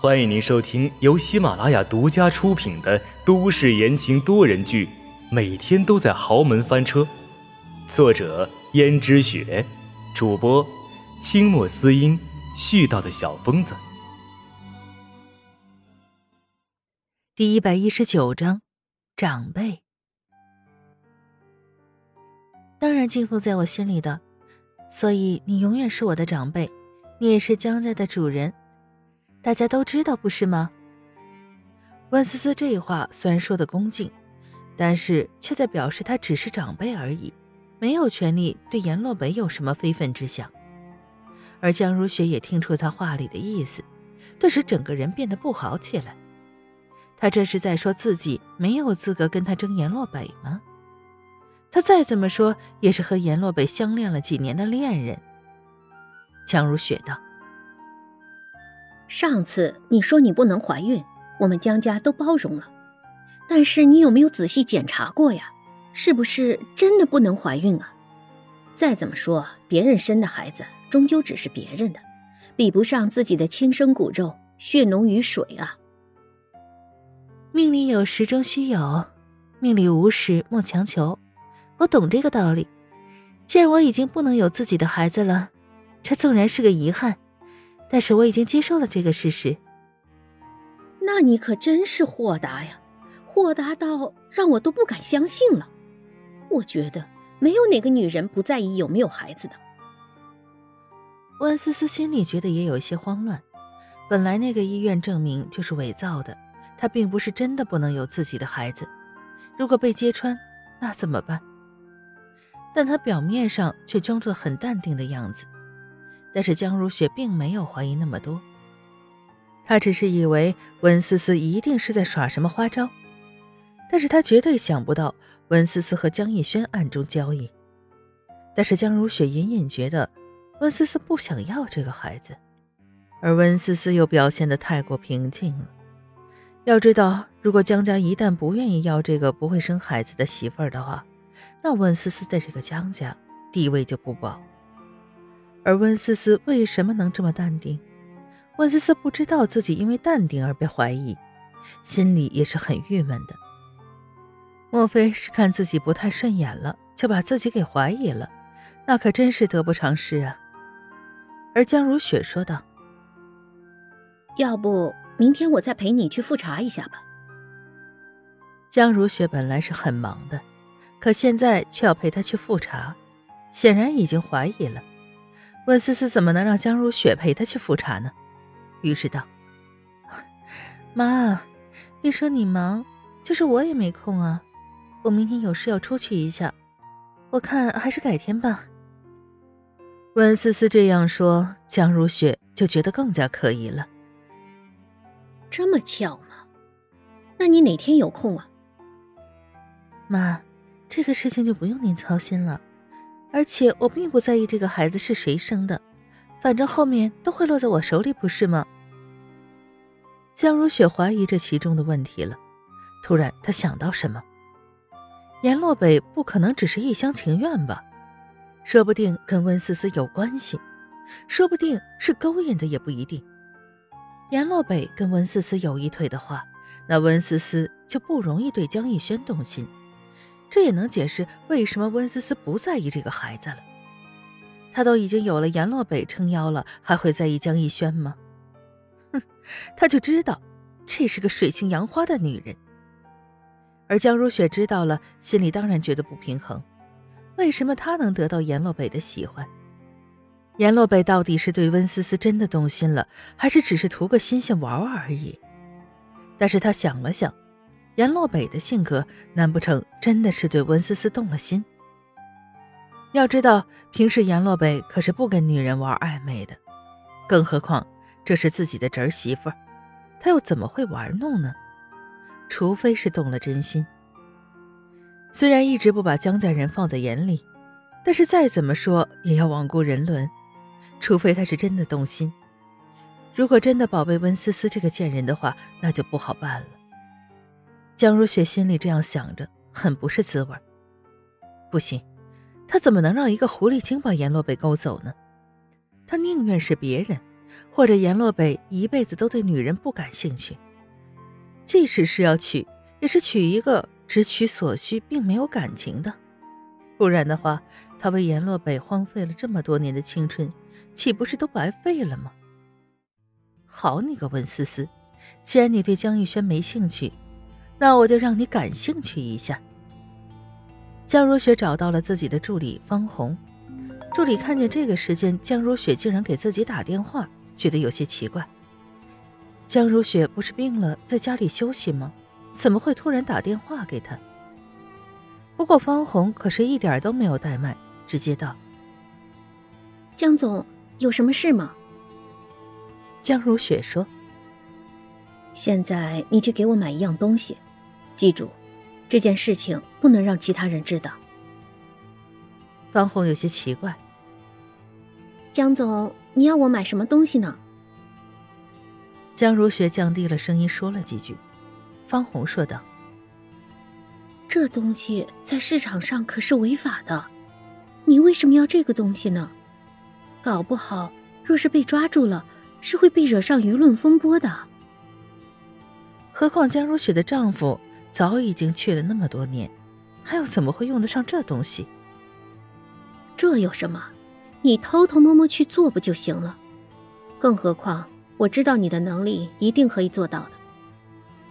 欢迎您收听由喜马拉雅独家出品的都市言情多人剧《每天都在豪门翻车》，作者：胭脂雪，主播：清墨思音，絮叨的小疯子。第一百一十九章，长辈。当然敬奉在我心里的，所以你永远是我的长辈，你也是江家的主人。大家都知道，不是吗？温思思这话虽然说的恭敬，但是却在表示她只是长辈而已，没有权利对阎洛北有什么非分之想。而江如雪也听出他话里的意思，顿时整个人变得不好起来。他这是在说自己没有资格跟他争阎洛北吗？他再怎么说也是和阎洛北相恋了几年的恋人。江如雪道。上次你说你不能怀孕，我们江家都包容了。但是你有没有仔细检查过呀？是不是真的不能怀孕啊？再怎么说，别人生的孩子终究只是别人的，比不上自己的亲生骨肉，血浓于水啊。命里有时终须有，命里无时莫强求。我懂这个道理。既然我已经不能有自己的孩子了，这纵然是个遗憾。但是我已经接受了这个事实。那你可真是豁达呀，豁达到让我都不敢相信了。我觉得没有哪个女人不在意有没有孩子的。温思思心里觉得也有些慌乱。本来那个医院证明就是伪造的，她并不是真的不能有自己的孩子。如果被揭穿，那怎么办？但她表面上却装作很淡定的样子。但是江如雪并没有怀疑那么多，她只是以为温思思一定是在耍什么花招，但是她绝对想不到温思思和江逸轩暗中交易。但是江如雪隐隐觉得温思思不想要这个孩子，而温思思又表现得太过平静了。要知道，如果江家一旦不愿意要这个不会生孩子的媳妇儿的话，那温思思在这个江家地位就不保。而温思思为什么能这么淡定？温思思不知道自己因为淡定而被怀疑，心里也是很郁闷的。莫非是看自己不太顺眼了，就把自己给怀疑了？那可真是得不偿失啊！而江如雪说道：“要不明天我再陪你去复查一下吧。”江如雪本来是很忙的，可现在却要陪她去复查，显然已经怀疑了。温思思怎么能让江如雪陪她去复查呢？于是道：“妈，别说你忙，就是我也没空啊。我明天有事要出去一下，我看还是改天吧。”温思思这样说，江如雪就觉得更加可疑了。这么巧吗？那你哪天有空啊？妈，这个事情就不用您操心了。而且我并不在意这个孩子是谁生的，反正后面都会落在我手里，不是吗？江如雪怀疑这其中的问题了。突然，她想到什么，阎洛北不可能只是一厢情愿吧？说不定跟温思思有关系，说不定是勾引的，也不一定。阎洛北跟温思思有一腿的话，那温思思就不容易对江逸轩动心。这也能解释为什么温思思不在意这个孩子了。他都已经有了阎洛北撑腰了，还会在意江逸轩吗？哼，他就知道这是个水性杨花的女人。而江如雪知道了，心里当然觉得不平衡。为什么他能得到阎洛北的喜欢？阎洛北到底是对温思思真的动心了，还是只是图个新鲜玩玩而已？但是他想了想。阎洛北的性格，难不成真的是对温思思动了心？要知道，平时阎洛北可是不跟女人玩暧昧的，更何况这是自己的侄儿媳妇，他又怎么会玩弄呢？除非是动了真心。虽然一直不把江家人放在眼里，但是再怎么说也要罔顾人伦，除非他是真的动心。如果真的宝贝温思思这个贱人的话，那就不好办了。江如雪心里这样想着，很不是滋味。不行，她怎么能让一个狐狸精把阎洛北勾走呢？她宁愿是别人，或者阎洛北一辈子都对女人不感兴趣。即使是要娶，也是娶一个只娶所需，并没有感情的。不然的话，他为阎洛北荒废了这么多年的青春，岂不是都白费了吗？好你个温思思，既然你对江玉轩没兴趣，那我就让你感兴趣一下。江如雪找到了自己的助理方红，助理看见这个时间江如雪竟然给自己打电话，觉得有些奇怪。江如雪不是病了，在家里休息吗？怎么会突然打电话给他？不过方红可是一点都没有怠慢，直接道：“江总，有什么事吗？”江如雪说：“现在你去给我买一样东西，记住，这件事情不能让其他人知道。”方红有些奇怪：“江总，你要我买什么东西呢？”江如雪降低了声音说了几句，方红说道：“这东西在市场上可是违法的，你为什么要这个东西呢？搞不好若是被抓住了，是会被惹上舆论风波的。何况江如雪的丈夫早已经去了那么多年，还又怎么会用得上这东西？这有什么？你偷偷摸摸去做不就行了？更何况……”我知道你的能力一定可以做到的，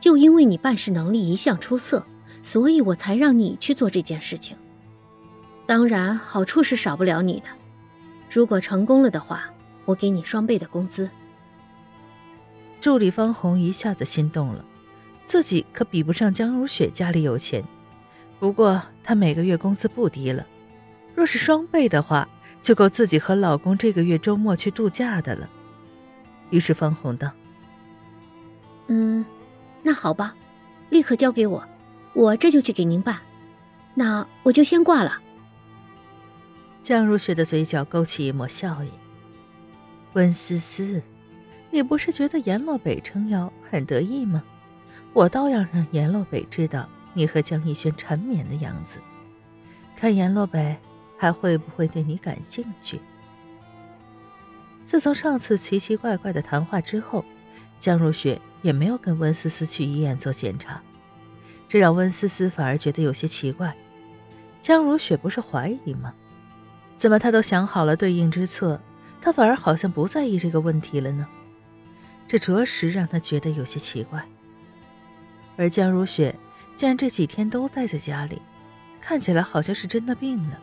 就因为你办事能力一向出色，所以我才让你去做这件事情。当然，好处是少不了你的。如果成功了的话，我给你双倍的工资。助理方红一下子心动了，自己可比不上江如雪家里有钱，不过她每个月工资不低了，若是双倍的话，就够自己和老公这个月周末去度假的了。于是方红道：“嗯，那好吧，立刻交给我，我这就去给您办。那我就先挂了。”江如雪的嘴角勾起一抹笑意。温思思，你不是觉得阎洛北撑腰很得意吗？我倒要让阎洛北知道你和江逸轩缠绵的样子，看阎洛北还会不会对你感兴趣。自从上次奇奇怪怪的谈话之后，江如雪也没有跟温思思去医院做检查，这让温思思反而觉得有些奇怪。江如雪不是怀疑吗？怎么她都想好了对应之策，她反而好像不在意这个问题了呢？这着实让她觉得有些奇怪。而江如雪竟然这几天都待在家里，看起来好像是真的病了。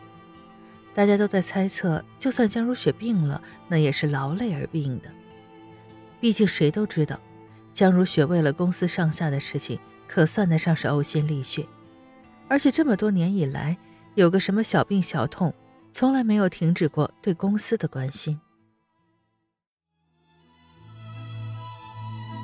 大家都在猜测，就算江如雪病了，那也是劳累而病的。毕竟谁都知道，江如雪为了公司上下的事情，可算得上是呕心沥血。而且这么多年以来，有个什么小病小痛，从来没有停止过对公司的关心。